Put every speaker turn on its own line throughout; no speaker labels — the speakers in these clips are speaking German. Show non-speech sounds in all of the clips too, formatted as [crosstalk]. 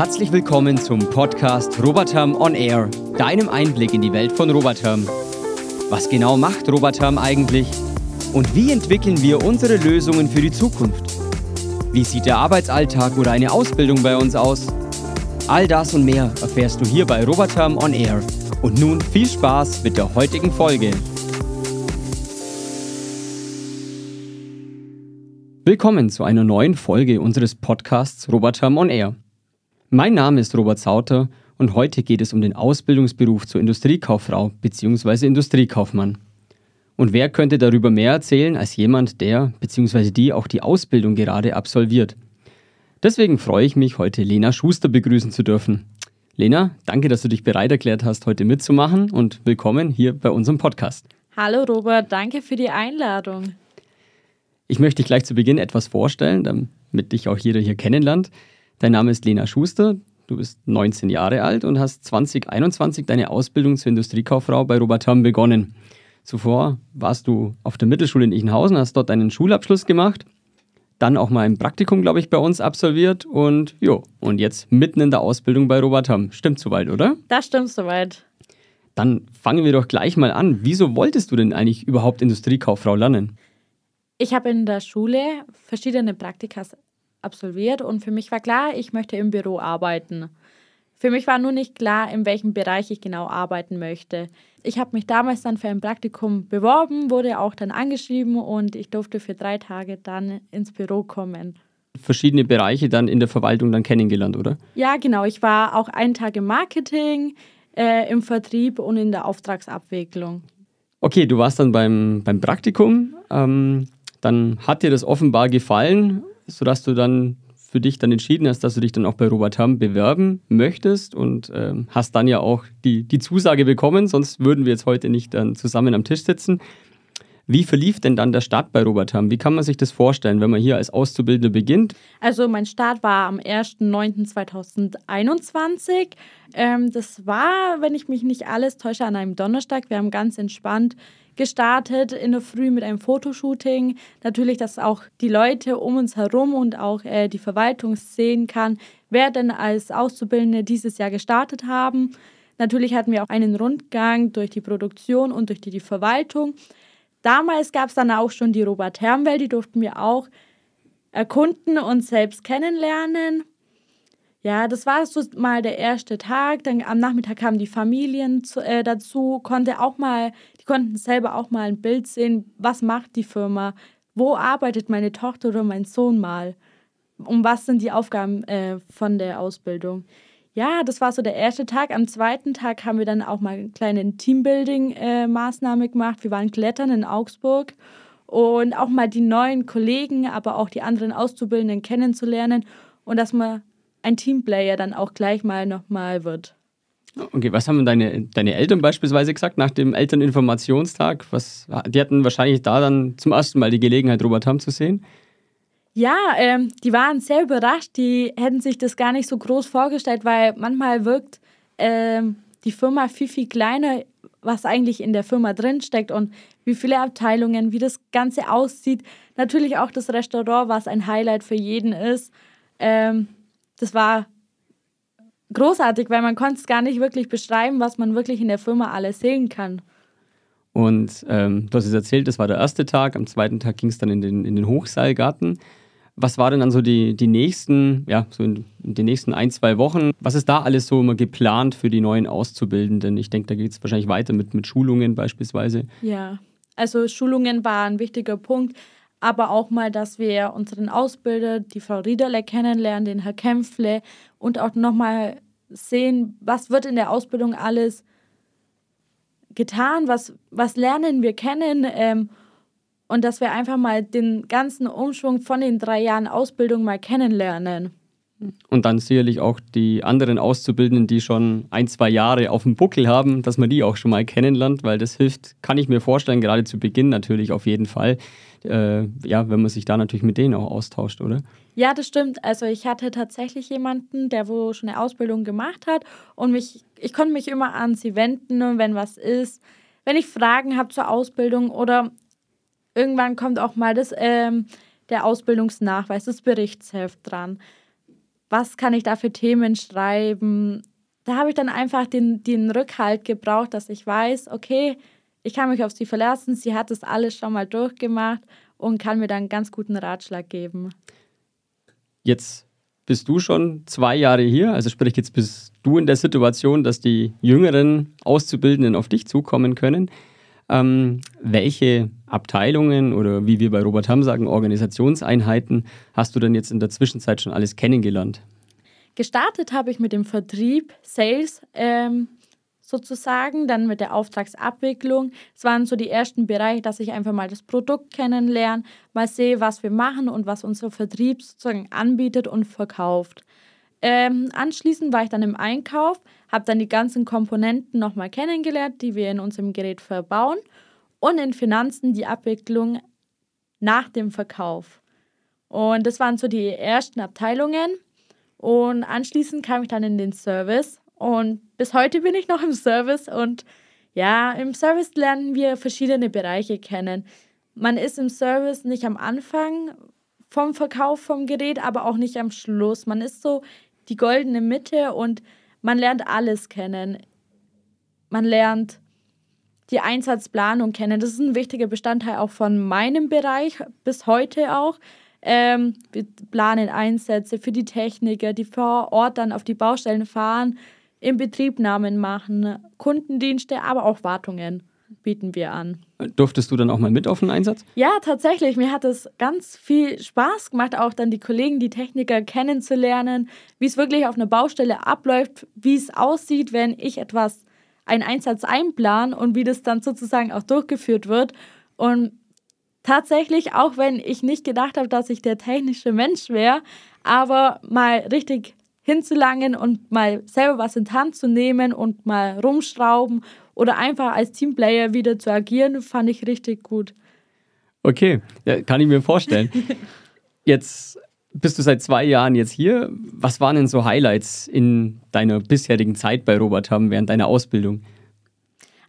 Herzlich willkommen zum Podcast Roboterm On Air, deinem Einblick in die Welt von Roboterm. Was genau macht Roboterm eigentlich? Und wie entwickeln wir unsere Lösungen für die Zukunft? Wie sieht der Arbeitsalltag oder eine Ausbildung bei uns aus? All das und mehr erfährst du hier bei Roboterm On Air. Und nun viel Spaß mit der heutigen Folge. Willkommen zu einer neuen Folge unseres Podcasts Roboterm On Air. Mein Name ist Robert Sauter und heute geht es um den Ausbildungsberuf zur Industriekauffrau bzw. Industriekaufmann. Und wer könnte darüber mehr erzählen als jemand, der bzw. die auch die Ausbildung gerade absolviert? Deswegen freue ich mich, heute Lena Schuster begrüßen zu dürfen. Lena, danke, dass du dich bereit erklärt hast, heute mitzumachen und willkommen hier bei unserem Podcast.
Hallo Robert, danke für die Einladung.
Ich möchte dich gleich zu Beginn etwas vorstellen, damit dich auch jeder hier kennenlernt. Dein Name ist Lena Schuster, du bist 19 Jahre alt und hast 2021 deine Ausbildung zur Industriekauffrau bei Robert Herm begonnen. Zuvor warst du auf der Mittelschule in Ichenhausen, hast dort deinen Schulabschluss gemacht, dann auch mal ein Praktikum, glaube ich, bei uns absolviert und jo, und jetzt mitten in der Ausbildung bei Robert Herm. Stimmt soweit, oder?
Das stimmt soweit.
Dann fangen wir doch gleich mal an. Wieso wolltest du denn eigentlich überhaupt Industriekauffrau lernen?
Ich habe in der Schule verschiedene Praktikas absolviert und für mich war klar, ich möchte im Büro arbeiten. Für mich war nur nicht klar, in welchem Bereich ich genau arbeiten möchte. Ich habe mich damals dann für ein Praktikum beworben, wurde auch dann angeschrieben und ich durfte für drei Tage dann ins Büro kommen.
Verschiedene Bereiche dann in der Verwaltung dann kennengelernt, oder?
Ja, genau. Ich war auch einen Tag im Marketing, äh, im Vertrieb und in der Auftragsabwicklung.
Okay, du warst dann beim, beim Praktikum. Ähm, dann hat dir das offenbar gefallen, sodass du dann für dich dann entschieden hast, dass du dich dann auch bei Robert Hamm bewerben möchtest und ähm, hast dann ja auch die, die Zusage bekommen, sonst würden wir jetzt heute nicht dann zusammen am Tisch sitzen. Wie verlief denn dann der Start bei Robert Hamm? Wie kann man sich das vorstellen, wenn man hier als Auszubildender beginnt?
Also mein Start war am 1.9.2021. Ähm, das war, wenn ich mich nicht alles täusche, an einem Donnerstag. Wir haben ganz entspannt gestartet in der Früh mit einem Fotoshooting. Natürlich, dass auch die Leute um uns herum und auch äh, die Verwaltung sehen kann, wer denn als Auszubildende dieses Jahr gestartet haben. Natürlich hatten wir auch einen Rundgang durch die Produktion und durch die, die Verwaltung. Damals gab es dann auch schon die Robert Hermwelt, die durften wir auch erkunden und selbst kennenlernen. Ja, das war so mal der erste Tag. Dann am Nachmittag kamen die Familien zu, äh, dazu, konnte auch mal, die konnten selber auch mal ein Bild sehen, was macht die Firma, wo arbeitet meine Tochter oder mein Sohn mal, um was sind die Aufgaben äh, von der Ausbildung. Ja, das war so der erste Tag. Am zweiten Tag haben wir dann auch mal eine kleine Teambuilding-Maßnahme äh, gemacht. Wir waren klettern in Augsburg und auch mal die neuen Kollegen, aber auch die anderen Auszubildenden kennenzulernen und dass man ein Teamplayer dann auch gleich mal nochmal wird.
Okay, was haben deine, deine Eltern beispielsweise gesagt nach dem Elterninformationstag? Was, die hatten wahrscheinlich da dann zum ersten Mal die Gelegenheit, Robert Hamm zu sehen.
Ja, ähm, die waren sehr überrascht. Die hätten sich das gar nicht so groß vorgestellt, weil manchmal wirkt ähm, die Firma viel, viel kleiner, was eigentlich in der Firma drinsteckt und wie viele Abteilungen, wie das Ganze aussieht. Natürlich auch das Restaurant, was ein Highlight für jeden ist. Ähm, das war großartig, weil man konnte es gar nicht wirklich beschreiben, was man wirklich in der Firma alles sehen kann.
Und ähm, du hast es erzählt, das war der erste Tag. Am zweiten Tag ging es dann in den, in den Hochseilgarten. Was war denn dann so die, die nächsten, ja, so in, den nächsten ein, zwei Wochen? Was ist da alles so immer geplant für die neuen Auszubildenden? Ich denke, da geht es wahrscheinlich weiter mit, mit Schulungen beispielsweise.
Ja, also Schulungen war ein wichtiger Punkt aber auch mal, dass wir unseren Ausbilder, die Frau Riederle, kennenlernen, den Herr Kämpfle und auch nochmal sehen, was wird in der Ausbildung alles getan, was, was lernen wir kennen ähm, und dass wir einfach mal den ganzen Umschwung von den drei Jahren Ausbildung mal kennenlernen.
Und dann sicherlich auch die anderen Auszubildenden, die schon ein, zwei Jahre auf dem Buckel haben, dass man die auch schon mal kennenlernt, weil das hilft, kann ich mir vorstellen, gerade zu Beginn natürlich auf jeden Fall, äh, ja, wenn man sich da natürlich mit denen auch austauscht, oder?
Ja, das stimmt. Also ich hatte tatsächlich jemanden, der wo schon eine Ausbildung gemacht hat und mich, ich konnte mich immer an sie wenden, wenn was ist, wenn ich Fragen habe zur Ausbildung oder irgendwann kommt auch mal das, ähm, der Ausbildungsnachweis, das Berichtsheft dran was kann ich da für Themen schreiben. Da habe ich dann einfach den, den Rückhalt gebraucht, dass ich weiß, okay, ich kann mich auf sie verlassen, sie hat das alles schon mal durchgemacht und kann mir dann ganz guten Ratschlag geben.
Jetzt bist du schon zwei Jahre hier, also sprich, jetzt bist du in der Situation, dass die jüngeren Auszubildenden auf dich zukommen können. Ähm, welche Abteilungen oder wie wir bei Robert Hamm sagen, Organisationseinheiten hast du denn jetzt in der Zwischenzeit schon alles kennengelernt?
Gestartet habe ich mit dem Vertrieb, Sales ähm, sozusagen, dann mit der Auftragsabwicklung. Es waren so die ersten Bereiche, dass ich einfach mal das Produkt kennenlerne, mal sehe, was wir machen und was unser Vertrieb sozusagen anbietet und verkauft. Ähm, anschließend war ich dann im Einkauf, habe dann die ganzen Komponenten nochmal kennengelernt, die wir in unserem Gerät verbauen und in Finanzen die Abwicklung nach dem Verkauf. Und das waren so die ersten Abteilungen. Und anschließend kam ich dann in den Service und bis heute bin ich noch im Service und ja, im Service lernen wir verschiedene Bereiche kennen. Man ist im Service nicht am Anfang vom Verkauf vom Gerät, aber auch nicht am Schluss. Man ist so die goldene Mitte und man lernt alles kennen. Man lernt die Einsatzplanung kennen. Das ist ein wichtiger Bestandteil auch von meinem Bereich bis heute auch. Ähm, wir planen Einsätze für die Techniker, die vor Ort dann auf die Baustellen fahren, in Betriebnahmen machen, Kundendienste, aber auch Wartungen bieten wir an.
Durftest du dann auch mal mit auf den Einsatz?
Ja, tatsächlich. Mir hat es ganz viel Spaß gemacht, auch dann die Kollegen, die Techniker kennenzulernen, wie es wirklich auf einer Baustelle abläuft, wie es aussieht, wenn ich etwas, einen Einsatz einplan und wie das dann sozusagen auch durchgeführt wird. Und tatsächlich, auch wenn ich nicht gedacht habe, dass ich der technische Mensch wäre, aber mal richtig hinzulangen und mal selber was in die Hand zu nehmen und mal rumschrauben oder einfach als Teamplayer wieder zu agieren, fand ich richtig gut.
Okay, ja, kann ich mir vorstellen. [laughs] Jetzt bist du seit zwei Jahren jetzt hier. Was waren denn so Highlights in deiner bisherigen Zeit bei Robert Hamm während deiner Ausbildung?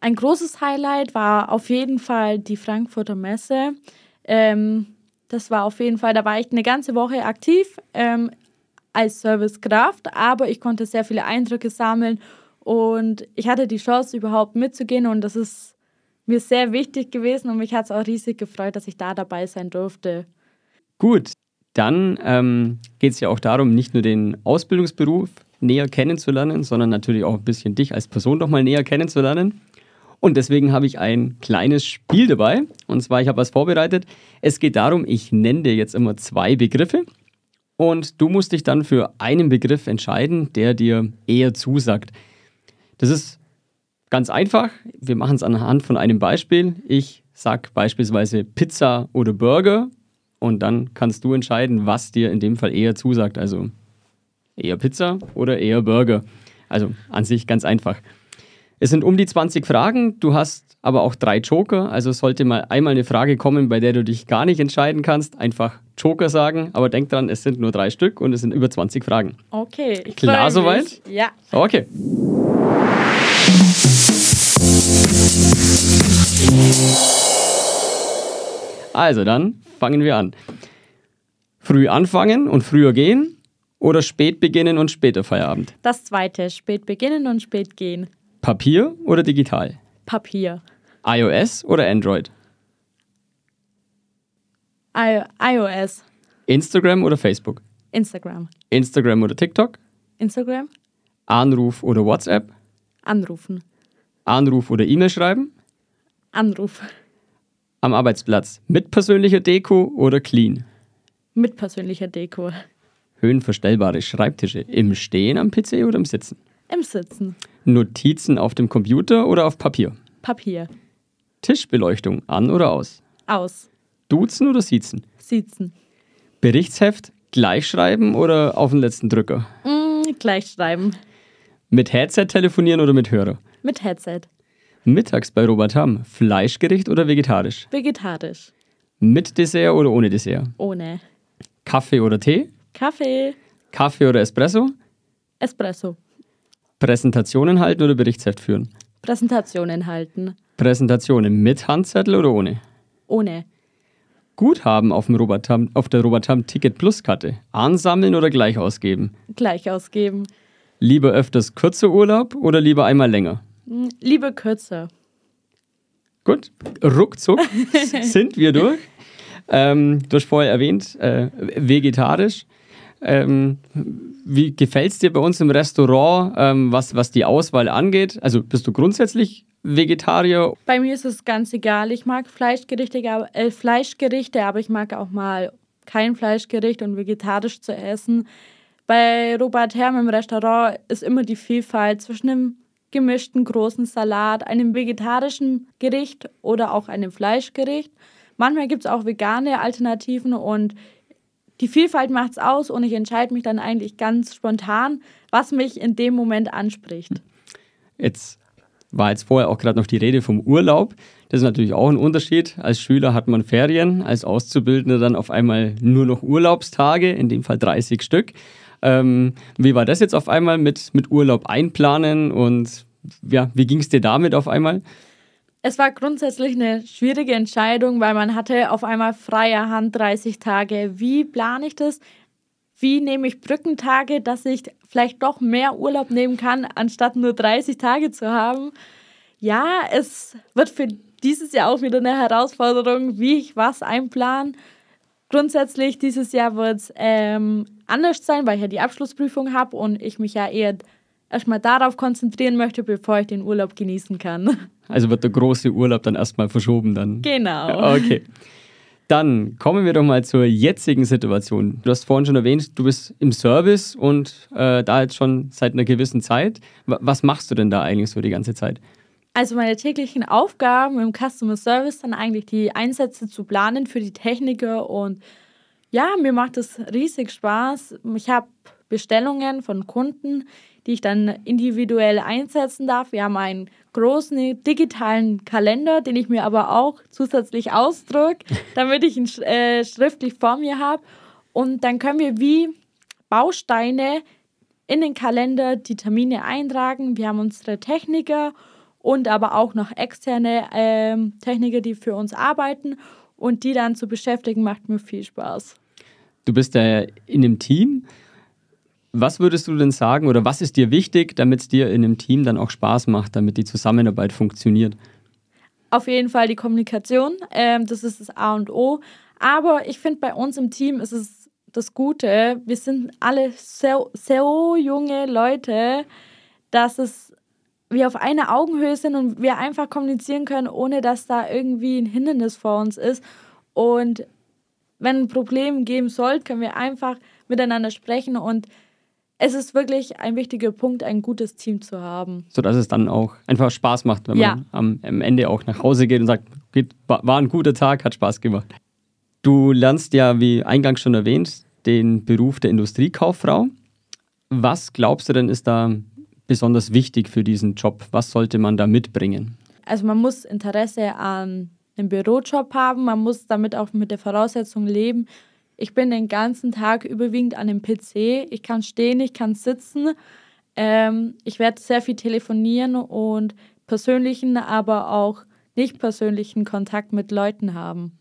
Ein großes Highlight war auf jeden Fall die Frankfurter Messe. Ähm, das war auf jeden Fall, da war ich eine ganze Woche aktiv ähm, als Servicekraft, aber ich konnte sehr viele Eindrücke sammeln und ich hatte die Chance, überhaupt mitzugehen und das ist mir sehr wichtig gewesen und mich hat es auch riesig gefreut, dass ich da dabei sein durfte.
Gut, dann ähm, geht es ja auch darum, nicht nur den Ausbildungsberuf näher kennenzulernen, sondern natürlich auch ein bisschen dich als Person noch mal näher kennenzulernen. Und deswegen habe ich ein kleines Spiel dabei. Und zwar, ich habe was vorbereitet. Es geht darum, ich nenne dir jetzt immer zwei Begriffe. Und du musst dich dann für einen Begriff entscheiden, der dir eher zusagt. Das ist ganz einfach. Wir machen es anhand von einem Beispiel. Ich sage beispielsweise Pizza oder Burger und dann kannst du entscheiden, was dir in dem Fall eher zusagt. Also eher Pizza oder eher Burger. Also an sich ganz einfach. Es sind um die 20 Fragen. Du hast aber auch drei Joker. Also sollte mal einmal eine Frage kommen, bei der du dich gar nicht entscheiden kannst, einfach Joker sagen. Aber denk dran, es sind nur drei Stück und es sind über 20 Fragen.
Okay.
Klar soweit?
Ja.
Okay. Also dann fangen wir an. Früh anfangen und früher gehen oder spät beginnen und später Feierabend?
Das zweite, spät beginnen und spät gehen.
Papier oder digital?
Papier.
iOS oder Android?
I iOS.
Instagram oder Facebook?
Instagram.
Instagram oder TikTok?
Instagram.
Anruf oder WhatsApp?
Anrufen.
Anruf oder E-Mail schreiben?
Anruf.
Am Arbeitsplatz mit persönlicher Deko oder clean?
Mit persönlicher Deko.
Höhenverstellbare Schreibtische im Stehen am PC oder im Sitzen?
Im Sitzen.
Notizen auf dem Computer oder auf Papier?
Papier.
Tischbeleuchtung an oder aus?
Aus.
Duzen oder siezen?
Sitzen.
Berichtsheft gleich schreiben oder auf den letzten Drücker?
Mm, gleich schreiben.
Mit Headset telefonieren oder mit Hörer?
Mit Headset.
Mittags bei Robert Hamm, Fleischgericht oder vegetarisch?
Vegetarisch.
Mit Dessert oder ohne Dessert?
Ohne.
Kaffee oder Tee?
Kaffee.
Kaffee oder Espresso?
Espresso.
Präsentationen halten oder Berichtsheft führen?
Präsentationen halten.
Präsentationen mit Handzettel oder ohne?
Ohne.
Guthaben auf, dem Robotam, auf der Robotam Ticket Plus Karte? Ansammeln oder gleich ausgeben?
Gleich ausgeben.
Lieber öfters kürzer Urlaub oder lieber einmal länger?
Hm, lieber kürzer.
Gut, ruckzuck [laughs] sind wir durch. Ähm, du hast vorher erwähnt, äh, vegetarisch. Ähm, wie gefällt es dir bei uns im Restaurant, ähm, was, was die Auswahl angeht? Also bist du grundsätzlich Vegetarier?
Bei mir ist es ganz egal. Ich mag Fleischgerichte, äh, Fleischgerichte, aber ich mag auch mal kein Fleischgericht und vegetarisch zu essen. Bei Robert Herm im Restaurant ist immer die Vielfalt zwischen einem gemischten großen Salat, einem vegetarischen Gericht oder auch einem Fleischgericht. Manchmal gibt es auch vegane Alternativen und die Vielfalt macht es aus und ich entscheide mich dann eigentlich ganz spontan, was mich in dem Moment anspricht.
Jetzt war jetzt vorher auch gerade noch die Rede vom Urlaub. Das ist natürlich auch ein Unterschied. Als Schüler hat man Ferien, als Auszubildender dann auf einmal nur noch Urlaubstage, in dem Fall 30 Stück. Ähm, wie war das jetzt auf einmal mit, mit Urlaub einplanen und ja, wie ging es dir damit auf einmal?
Es war grundsätzlich eine schwierige Entscheidung, weil man hatte auf einmal freie Hand 30 Tage. Wie plane ich das? Wie nehme ich Brückentage, dass ich vielleicht doch mehr Urlaub nehmen kann, anstatt nur 30 Tage zu haben? Ja, es wird für dieses Jahr auch wieder eine Herausforderung, wie ich was einplanen. Grundsätzlich dieses Jahr wird es ähm, anders sein, weil ich ja die Abschlussprüfung habe und ich mich ja eher erstmal darauf konzentrieren möchte, bevor ich den Urlaub genießen kann.
Also wird der große Urlaub dann erstmal verschoben dann.
Genau.
Okay. Dann kommen wir doch mal zur jetzigen Situation. Du hast vorhin schon erwähnt, du bist im Service und äh, da jetzt schon seit einer gewissen Zeit. Was machst du denn da eigentlich so die ganze Zeit?
Also meine täglichen Aufgaben im Customer Service dann eigentlich die Einsätze zu planen für die Techniker und ja, mir macht es riesig Spaß. Ich habe Bestellungen von Kunden, die ich dann individuell einsetzen darf. Wir haben einen großen digitalen Kalender, den ich mir aber auch zusätzlich ausdrucke, [laughs] damit ich ihn äh, schriftlich vor mir habe. Und dann können wir wie Bausteine in den Kalender die Termine eintragen. Wir haben unsere Techniker und aber auch noch externe ähm, Techniker, die für uns arbeiten und die dann zu beschäftigen, macht mir viel Spaß.
Du bist ja in einem Team. Was würdest du denn sagen oder was ist dir wichtig, damit es dir in einem Team dann auch Spaß macht, damit die Zusammenarbeit funktioniert?
Auf jeden Fall die Kommunikation, ähm, das ist das A und O. Aber ich finde, bei uns im Team ist es das Gute, wir sind alle so, so junge Leute, dass es wir auf einer Augenhöhe sind und wir einfach kommunizieren können, ohne dass da irgendwie ein Hindernis vor uns ist. Und wenn ein Problem geben sollte, können wir einfach miteinander sprechen und es ist wirklich ein wichtiger Punkt, ein gutes Team zu haben.
Sodass es dann auch einfach Spaß macht, wenn ja. man am, am, Ende auch nach Hause geht und sagt, geht, war ein guter Tag, hat Spaß gemacht. Du lernst ja, wie eingangs schon erwähnt, den Beruf der Industriekauffrau. Was glaubst du denn ist da besonders wichtig für diesen Job? Was sollte man da mitbringen?
Also man muss Interesse an einem Bürojob haben, man muss damit auch mit der Voraussetzung leben. Ich bin den ganzen Tag überwiegend an dem PC. Ich kann stehen, ich kann sitzen. Ähm, ich werde sehr viel telefonieren und persönlichen, aber auch nicht persönlichen Kontakt mit Leuten haben.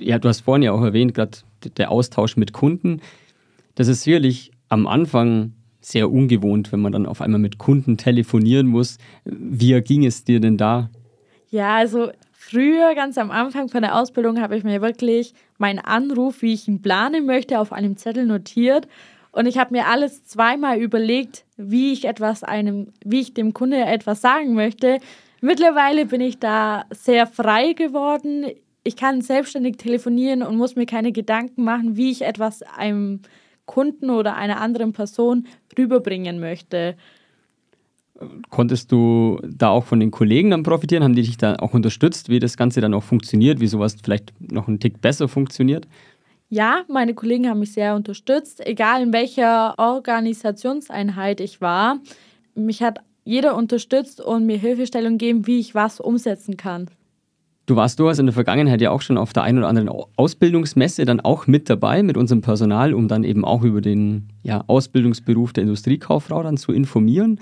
Ja, du hast vorhin ja auch erwähnt, gerade der Austausch mit Kunden. Das ist sicherlich am Anfang sehr ungewohnt, wenn man dann auf einmal mit Kunden telefonieren muss. Wie ging es dir denn da?
Ja, also früher, ganz am Anfang von der Ausbildung, habe ich mir wirklich meinen Anruf, wie ich ihn planen möchte, auf einem Zettel notiert. Und ich habe mir alles zweimal überlegt, wie ich etwas einem, wie ich dem Kunde etwas sagen möchte. Mittlerweile bin ich da sehr frei geworden. Ich kann selbstständig telefonieren und muss mir keine Gedanken machen, wie ich etwas einem Kunden oder einer anderen Person rüberbringen möchte.
Konntest du da auch von den Kollegen dann profitieren? Haben die dich da auch unterstützt, wie das Ganze dann auch funktioniert, wie sowas vielleicht noch einen Tick besser funktioniert?
Ja, meine Kollegen haben mich sehr unterstützt, egal in welcher Organisationseinheit ich war. Mich hat jeder unterstützt und mir Hilfestellung gegeben, wie ich was umsetzen kann.
Du warst durchaus in der Vergangenheit ja auch schon auf der einen oder anderen Ausbildungsmesse dann auch mit dabei mit unserem Personal, um dann eben auch über den ja, Ausbildungsberuf der Industriekauffrau dann zu informieren.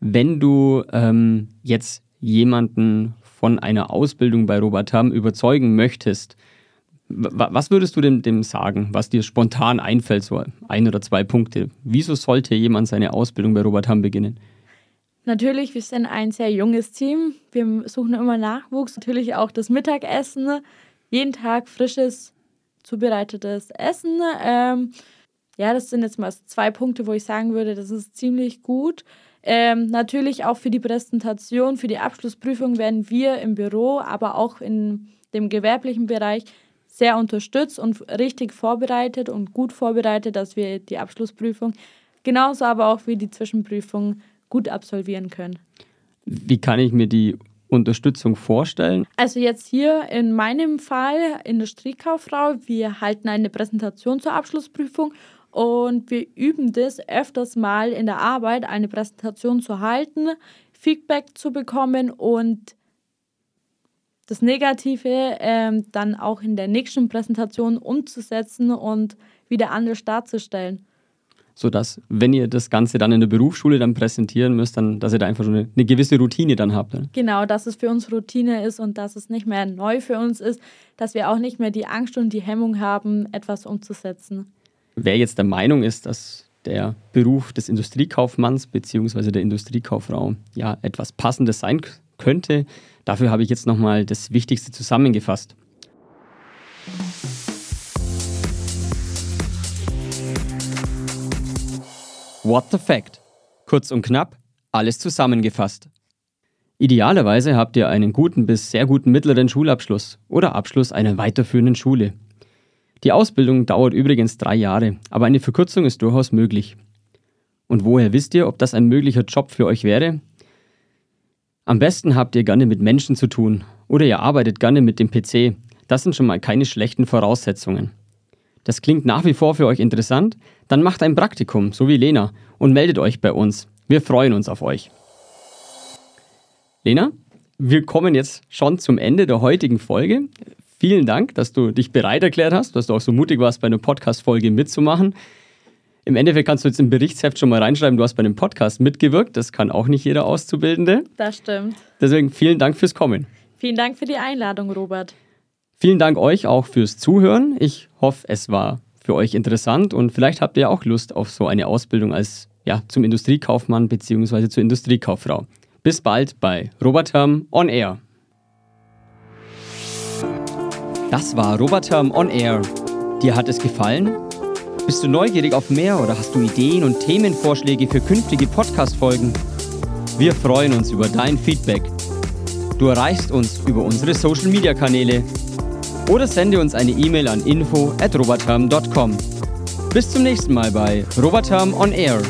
Wenn du ähm, jetzt jemanden von einer Ausbildung bei Robotam überzeugen möchtest, Was würdest du dem, dem sagen, was dir spontan einfällt, so ein oder zwei Punkte? Wieso sollte jemand seine Ausbildung bei Robert Hamm beginnen?
Natürlich, wir sind ein sehr junges Team. Wir suchen immer Nachwuchs. Natürlich auch das Mittagessen. Jeden Tag frisches, zubereitetes Essen. Ähm, ja, das sind jetzt mal zwei Punkte, wo ich sagen würde, das ist ziemlich gut. Ähm, natürlich auch für die Präsentation, für die Abschlussprüfung werden wir im Büro, aber auch in dem gewerblichen Bereich sehr unterstützt und richtig vorbereitet und gut vorbereitet, dass wir die Abschlussprüfung genauso aber auch wie die Zwischenprüfung gut absolvieren können.
Wie kann ich mir die Unterstützung vorstellen?
Also jetzt hier in meinem Fall Industriekauffrau, wir halten eine Präsentation zur Abschlussprüfung und wir üben das öfters mal in der Arbeit, eine Präsentation zu halten, Feedback zu bekommen und das Negative ähm, dann auch in der nächsten Präsentation umzusetzen und wieder anders darzustellen.
Sodass, wenn ihr das Ganze dann in der Berufsschule dann präsentieren müsst, dann, dass ihr da einfach schon eine, eine gewisse Routine dann habt. Ne?
Genau, dass es für uns Routine ist und dass es nicht mehr neu für uns ist, dass wir auch nicht mehr die Angst und die Hemmung haben, etwas umzusetzen.
Wer jetzt der Meinung ist, dass der Beruf des Industriekaufmanns bzw. der Industriekauffrau ja etwas Passendes sein könnte, Dafür habe ich jetzt nochmal das Wichtigste zusammengefasst. What the Fact? Kurz und knapp, alles zusammengefasst. Idealerweise habt ihr einen guten bis sehr guten mittleren Schulabschluss oder Abschluss einer weiterführenden Schule. Die Ausbildung dauert übrigens drei Jahre, aber eine Verkürzung ist durchaus möglich. Und woher wisst ihr, ob das ein möglicher Job für euch wäre? Am besten habt ihr gerne mit Menschen zu tun oder ihr arbeitet gerne mit dem PC. Das sind schon mal keine schlechten Voraussetzungen. Das klingt nach wie vor für euch interessant? Dann macht ein Praktikum, so wie Lena, und meldet euch bei uns. Wir freuen uns auf euch. Lena, wir kommen jetzt schon zum Ende der heutigen Folge. Vielen Dank, dass du dich bereit erklärt hast, dass du auch so mutig warst, bei einer Podcast-Folge mitzumachen. Im Endeffekt kannst du jetzt im Berichtsheft schon mal reinschreiben, du hast bei dem Podcast mitgewirkt. Das kann auch nicht jeder Auszubildende.
Das stimmt.
Deswegen vielen Dank fürs Kommen.
Vielen Dank für die Einladung, Robert.
Vielen Dank euch auch fürs Zuhören. Ich hoffe, es war für euch interessant und vielleicht habt ihr auch Lust auf so eine Ausbildung als ja, zum Industriekaufmann bzw. zur Industriekauffrau. Bis bald bei Robert Herm On Air. Das war Robert Herm On Air. Dir hat es gefallen? Bist du neugierig auf mehr oder hast du Ideen und Themenvorschläge für künftige Podcast-Folgen? Wir freuen uns über dein Feedback. Du erreichst uns über unsere Social-Media-Kanäle oder sende uns eine E-Mail an info at robertham.com. Bis zum nächsten Mal bei Robertham on Air.